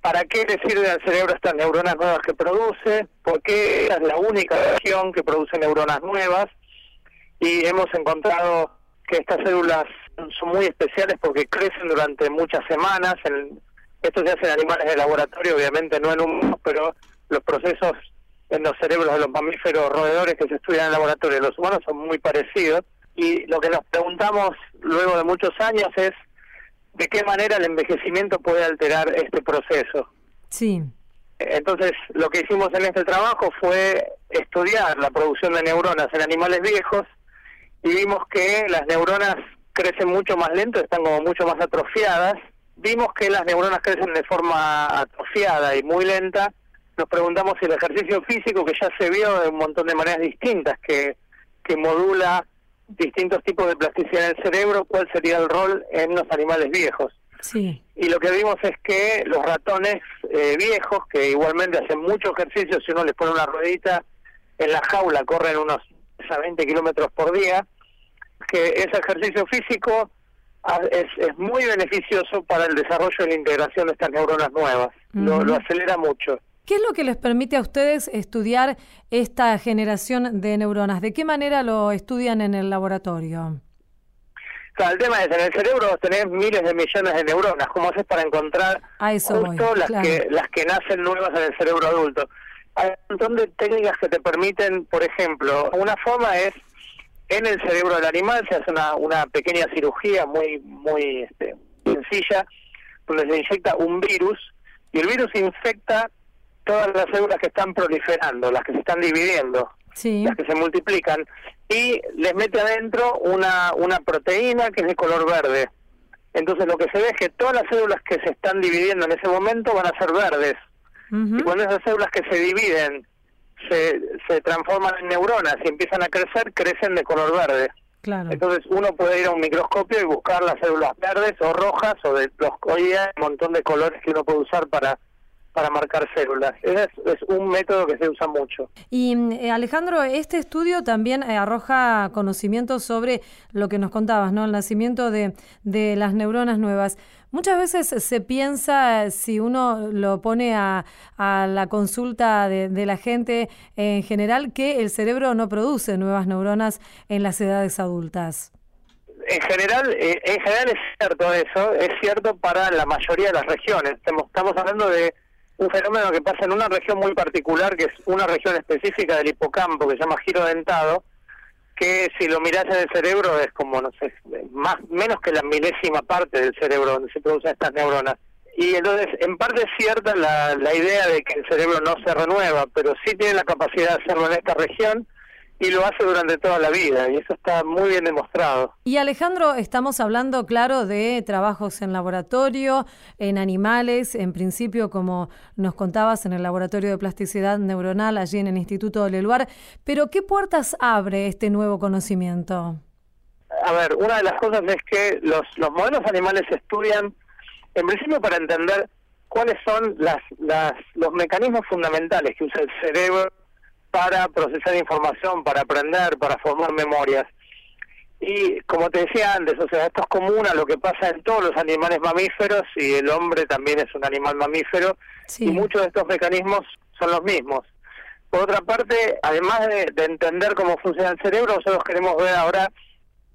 Speaker 6: ¿para qué le sirve al cerebro estas neuronas nuevas que produce? ¿Por qué es la única región que produce neuronas nuevas? Y hemos encontrado que estas células son muy especiales porque crecen durante muchas semanas. En, esto se hace en animales de laboratorio, obviamente no en humanos, pero los procesos en los cerebros de los mamíferos roedores que se estudian en el laboratorio de los humanos son muy parecidos. Y lo que nos preguntamos luego de muchos años es de qué manera el envejecimiento puede alterar este proceso.
Speaker 2: Sí.
Speaker 6: Entonces, lo que hicimos en este trabajo fue estudiar la producción de neuronas en animales viejos y vimos que las neuronas crecen mucho más lento, están como mucho más atrofiadas. Vimos que las neuronas crecen de forma atrofiada y muy lenta. Nos preguntamos si el ejercicio físico, que ya se vio de un montón de maneras distintas, que, que modula distintos tipos de plasticidad en el cerebro, cuál sería el rol en los animales viejos.
Speaker 2: Sí.
Speaker 6: Y lo que vimos es que los ratones eh, viejos, que igualmente hacen mucho ejercicio, si uno les pone una ruedita en la jaula, corren unos a 20 kilómetros por día, que ese ejercicio físico es, es, muy beneficioso para el desarrollo y la integración de estas neuronas nuevas. Uh -huh. lo, lo acelera mucho.
Speaker 2: ¿Qué es lo que les permite a ustedes estudiar esta generación de neuronas? ¿De qué manera lo estudian en el laboratorio?
Speaker 6: Claro, el tema es, en el cerebro tenés miles de millones de neuronas. ¿Cómo haces para encontrar
Speaker 2: a eso
Speaker 6: justo
Speaker 2: voy,
Speaker 6: las,
Speaker 2: claro.
Speaker 6: que, las que nacen nuevas en el cerebro adulto? Hay un montón de técnicas que te permiten, por ejemplo, una forma es en el cerebro del animal se hace una, una pequeña cirugía muy muy este, sencilla donde se inyecta un virus y el virus infecta todas las células que están proliferando, las que se están dividiendo,
Speaker 2: sí.
Speaker 6: las que se multiplican y les mete adentro una una proteína que es de color verde. Entonces lo que se ve es que todas las células que se están dividiendo en ese momento van a ser verdes.
Speaker 2: Uh -huh.
Speaker 6: Y cuando esas células que se dividen se, se transforman en neuronas y empiezan a crecer, crecen de color verde.
Speaker 2: Claro.
Speaker 6: Entonces uno puede ir a un microscopio y buscar las células verdes o rojas o de los hoy hay un montón de colores que uno puede usar para para marcar células. Ese es, es, un método que se usa mucho.
Speaker 2: Y eh, Alejandro, este estudio también eh, arroja conocimientos sobre lo que nos contabas, ¿no? El nacimiento de, de las neuronas nuevas. Muchas veces se piensa, si uno lo pone a, la consulta de, de, la gente en general, que el cerebro no produce nuevas neuronas en las edades adultas.
Speaker 6: En general, eh, en general es cierto eso, es cierto para la mayoría de las regiones. Estamos hablando de un fenómeno que pasa en una región muy particular, que es una región específica del hipocampo, que se llama giro dentado, que si lo mirás en el cerebro es como, no sé, más menos que la milésima parte del cerebro donde se producen estas neuronas. Y entonces, en parte es cierta la, la idea de que el cerebro no se renueva, pero sí tiene la capacidad de hacerlo en esta región, y lo hace durante toda la vida y eso está muy bien demostrado.
Speaker 2: Y Alejandro, estamos hablando, claro, de trabajos en laboratorio, en animales, en principio, como nos contabas, en el laboratorio de plasticidad neuronal allí en el Instituto Leluar, pero ¿qué puertas abre este nuevo conocimiento?
Speaker 6: A ver, una de las cosas es que los, los modelos animales se estudian, en principio, para entender cuáles son las, las, los mecanismos fundamentales que usa el cerebro para procesar información, para aprender, para formar memorias. Y como te decía antes, o sea, esto es común a lo que pasa en todos los animales mamíferos y el hombre también es un animal mamífero y muchos de estos mecanismos son los mismos. Por otra parte, además de, de, entender cómo funciona el cerebro, nosotros queremos ver ahora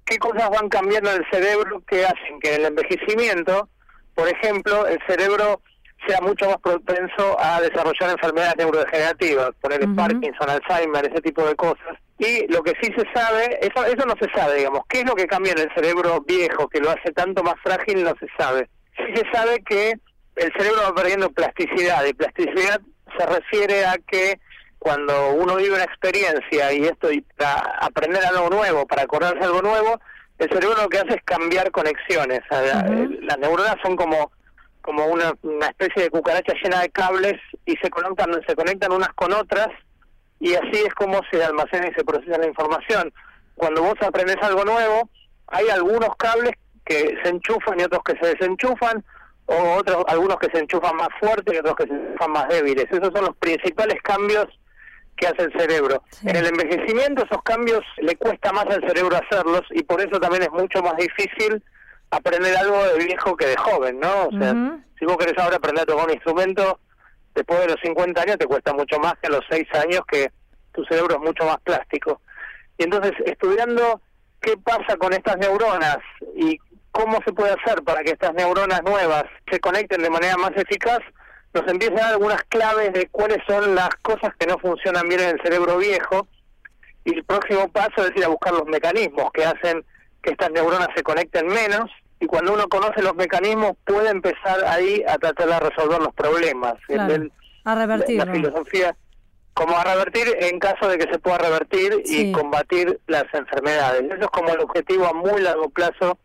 Speaker 6: qué cosas van cambiando en el cerebro que hacen que en el envejecimiento, por ejemplo, el cerebro sea mucho más propenso a desarrollar enfermedades neurodegenerativas, poner Parkinson, Alzheimer, ese tipo de cosas. Y lo que sí se sabe, eso, eso no se sabe, digamos, qué es lo que cambia en el cerebro viejo que lo hace tanto más frágil, no se sabe. Sí se sabe que el cerebro va perdiendo plasticidad, y plasticidad se refiere a que cuando uno vive una experiencia y esto y para aprender algo nuevo, para acordarse algo nuevo, el cerebro lo que hace es cambiar conexiones. Las neuronas son como como una, una especie de cucaracha llena de cables y se conectan, se conectan unas con otras y así es como se almacena y se procesa la información. Cuando vos aprendes algo nuevo, hay algunos cables que se enchufan y otros que se desenchufan, o otros algunos que se enchufan más fuerte y otros que se enchufan más débiles. Esos son los principales cambios que hace el cerebro. En el envejecimiento esos cambios le cuesta más al cerebro hacerlos y por eso también es mucho más difícil aprender algo de viejo que de joven, ¿no? O sea, si vos querés ahora aprender a tocar un instrumento, después de los 50 años te cuesta mucho más que a los 6 años que tu cerebro es mucho más plástico. Y entonces, estudiando qué pasa con estas neuronas y cómo se puede hacer para que estas neuronas nuevas se conecten de manera más eficaz, nos empieza a dar algunas claves de cuáles son las cosas que no funcionan bien en el cerebro viejo. Y el próximo paso es ir a buscar los mecanismos que hacen que estas neuronas se conecten menos y cuando uno conoce los mecanismos puede empezar ahí a tratar de resolver los problemas.
Speaker 2: a revertir.
Speaker 6: La, filosofía como a revertir en caso de que se pueda revertir y combatir las enfermedades. Eso es como el objetivo a muy largo plazo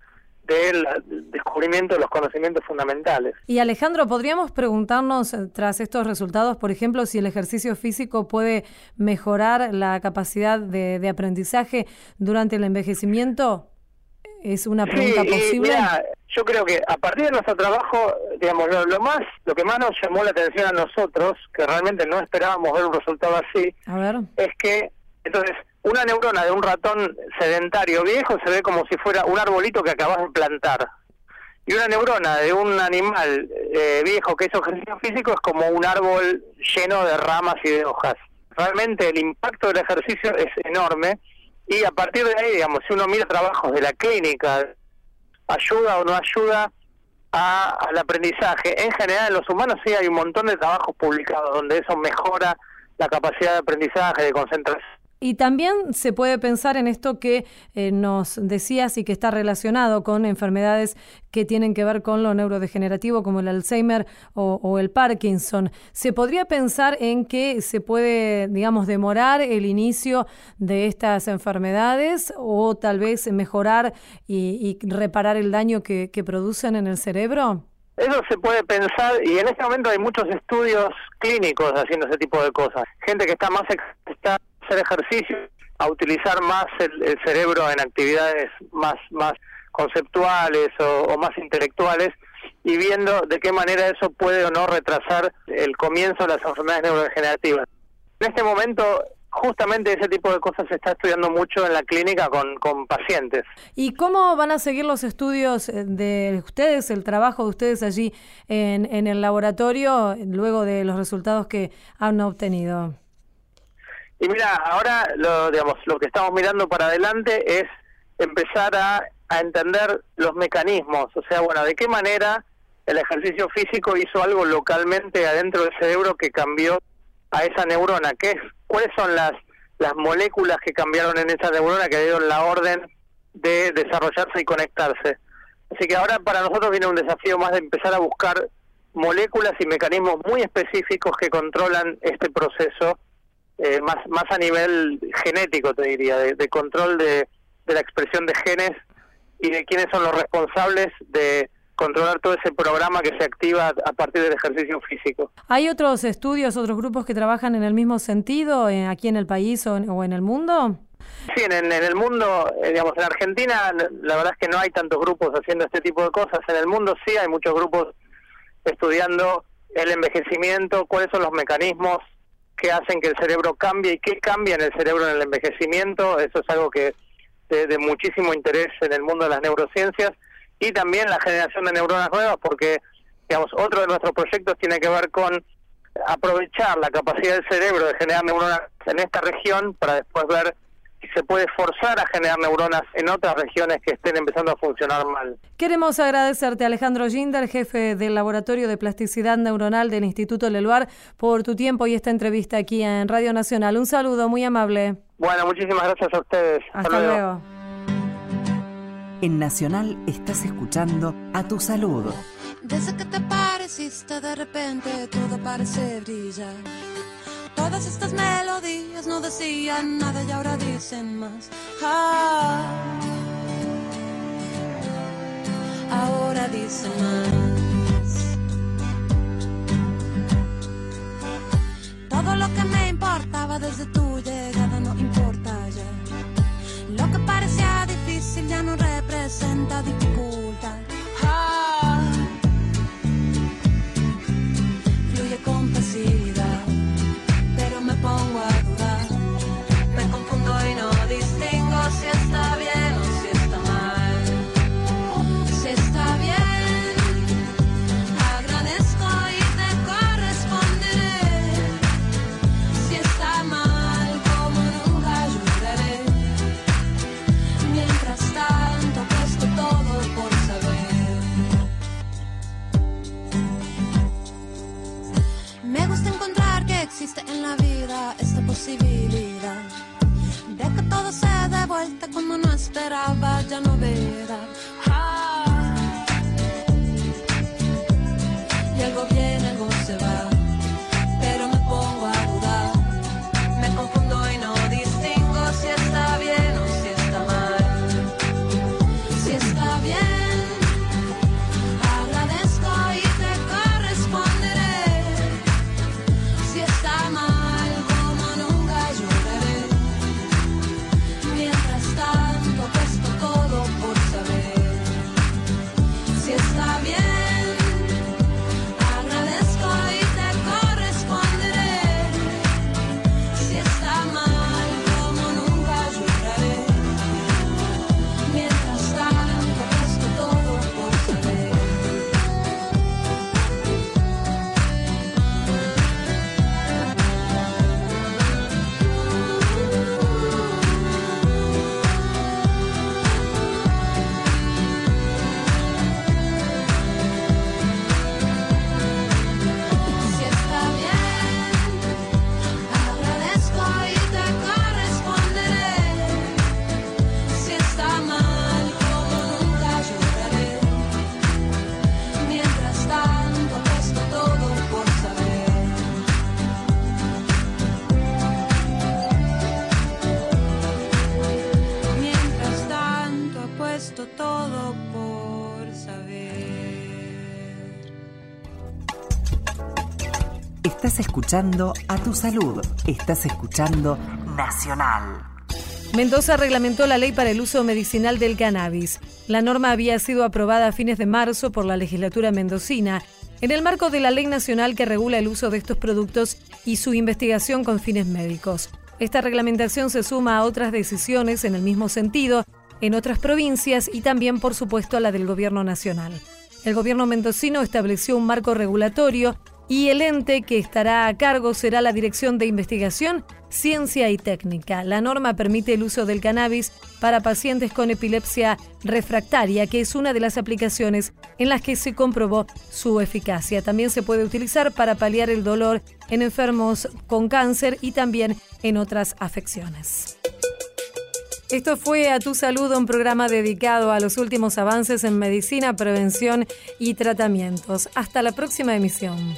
Speaker 6: del descubrimiento de los conocimientos fundamentales.
Speaker 2: Y Alejandro, ¿podríamos preguntarnos eh, tras estos resultados, por ejemplo, si el ejercicio físico puede mejorar la capacidad de, de aprendizaje durante el envejecimiento? ¿Es una pregunta posible?
Speaker 6: yo creo que a partir de nuestro trabajo, digamos, lo, más, lo que más nos llamó la atención a nosotros, que realmente no esperábamos ver un resultado así, es que, entonces, una neurona de un ratón sedentario viejo se ve como si fuera un arbolito que acabas de plantar. Y una neurona de un animal eh, viejo que hizo ejercicio físico es como un árbol lleno de ramas y de hojas. Realmente el impacto del ejercicio es enorme y a partir de ahí, digamos, si uno mira trabajos de la clínica, ayuda o no ayuda al aprendizaje. En general, en los humanos sí hay un montón de trabajos publicados donde eso mejora la capacidad de aprendizaje, de concentración
Speaker 2: y también se puede pensar en esto que eh, nos decías y que está relacionado con enfermedades que tienen que ver con lo neurodegenerativo como el Alzheimer o, el Parkinson. ¿Se podría pensar en que se puede, digamos, demorar el inicio de estas enfermedades o tal vez mejorar y, reparar el daño que, producen en el cerebro?
Speaker 6: Eso se puede pensar y en este momento hay muchos estudios clínicos haciendo ese tipo de cosas. Gente que está más hacer ejercicio, a utilizar más el, cerebro en actividades más, más conceptuales o, más intelectuales y viendo de qué manera eso puede o no retrasar el comienzo de las enfermedades neurodegenerativas. En este momento justamente ese tipo de cosas se está estudiando mucho en la clínica con, con pacientes.
Speaker 2: ¿Y cómo van a seguir los estudios de ustedes, el trabajo de ustedes allí en, en el laboratorio luego de los resultados que han obtenido?
Speaker 6: Y mira, ahora lo, digamos, lo que estamos mirando para adelante es empezar a, a entender los mecanismos, o sea, bueno, de qué manera el ejercicio físico hizo algo localmente adentro del cerebro que cambió a esa neurona, ¿qué es, cuáles son las, las moléculas que cambiaron en esa neurona que dieron la orden de desarrollarse y conectarse. Así que ahora para nosotros viene un desafío más de empezar a buscar moléculas y mecanismos muy específicos que controlan este proceso eh, más, más a nivel genético, te diría, de, control de, de la expresión de genes y de quiénes son los responsables de controlar todo ese programa que se activa a partir del ejercicio físico.
Speaker 2: ¿Hay otros estudios, otros grupos que trabajan en el mismo sentido eh, aquí en el país o en, el mundo?
Speaker 6: Sí, en, el mundo, eh, digamos, en Argentina la verdad es que no hay tantos grupos haciendo este tipo de cosas. En el mundo sí hay muchos grupos estudiando el envejecimiento, cuáles son los mecanismos que hacen que el cerebro cambie y qué cambia en el cerebro en el envejecimiento. Eso es algo que de muchísimo interés en el mundo de las neurociencias y también la generación de neuronas nuevas, porque digamos otro de nuestros proyectos tiene que ver con aprovechar la capacidad del cerebro de generar neuronas en esta región para después ver se puede forzar a generar neuronas en otras regiones que estén empezando a funcionar mal.
Speaker 2: Queremos agradecerte, Alejandro Ginder, jefe del Laboratorio de Plasticidad Neuronal del Instituto Leluar, por tu tiempo y esta entrevista aquí en Radio Nacional. Un saludo muy amable.
Speaker 6: Bueno, muchísimas gracias a ustedes.
Speaker 2: Hasta, luego.
Speaker 1: En Nacional estás escuchando A Tu Salud.
Speaker 9: Desde que te pareciste de repente todo parece brillar. Todas estas melodías no decían nada y ahora dicen más. Ah, ahora dicen más. Todo lo que me importaba desde tu llegada no importa ya. Lo que parecía difícil ya no representa
Speaker 1: escuchando A Tu Salud. Estás escuchando Nacional.
Speaker 2: Mendoza reglamentó la ley para el uso medicinal del cannabis. La norma había sido aprobada a fines de marzo por la legislatura mendocina en el marco de la ley nacional que regula el uso de estos productos y su investigación con fines médicos. Esta reglamentación se suma a otras decisiones en el mismo sentido en otras provincias y también, por supuesto, a la del Gobierno Nacional. El gobierno mendocino estableció un marco regulatorio y el ente que estará a cargo será la Dirección de Investigación, Ciencia y Técnica. La norma permite el uso del cannabis para pacientes con epilepsia refractaria, que es una de las aplicaciones en las que se comprobó su eficacia. También se puede utilizar para paliar el dolor en enfermos con cáncer y también en otras afecciones. Esto fue A Tu Salud, un programa dedicado a los últimos avances en medicina, prevención y tratamientos. Hasta la próxima emisión.